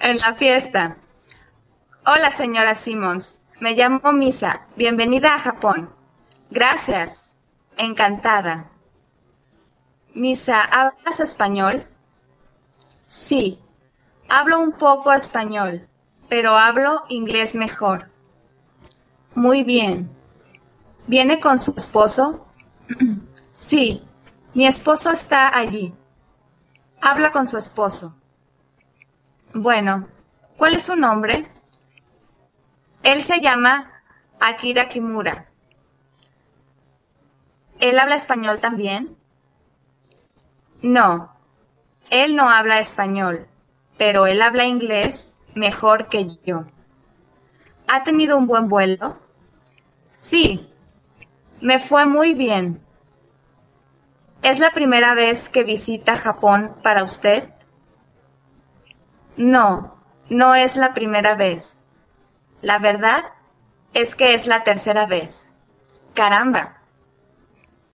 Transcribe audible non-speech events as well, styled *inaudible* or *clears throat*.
En la fiesta. Hola, señora Simmons. Me llamo Misa. Bienvenida a Japón. Gracias. Encantada. Misa, ¿hablas español? Sí. Hablo un poco español, pero hablo inglés mejor. Muy bien. ¿Viene con su esposo? *clears throat* Sí. Mi esposo está allí. Habla con su esposo. Bueno, ¿cuál es su nombre? Él se llama Akira Kimura. ¿Él habla español también? No, él no habla español, pero él habla inglés mejor que yo. ¿Ha tenido un buen vuelo? Sí, me fue muy bien. ¿Es la primera vez que visita Japón para usted? No, no es la primera vez. La verdad es que es la tercera vez. Caramba.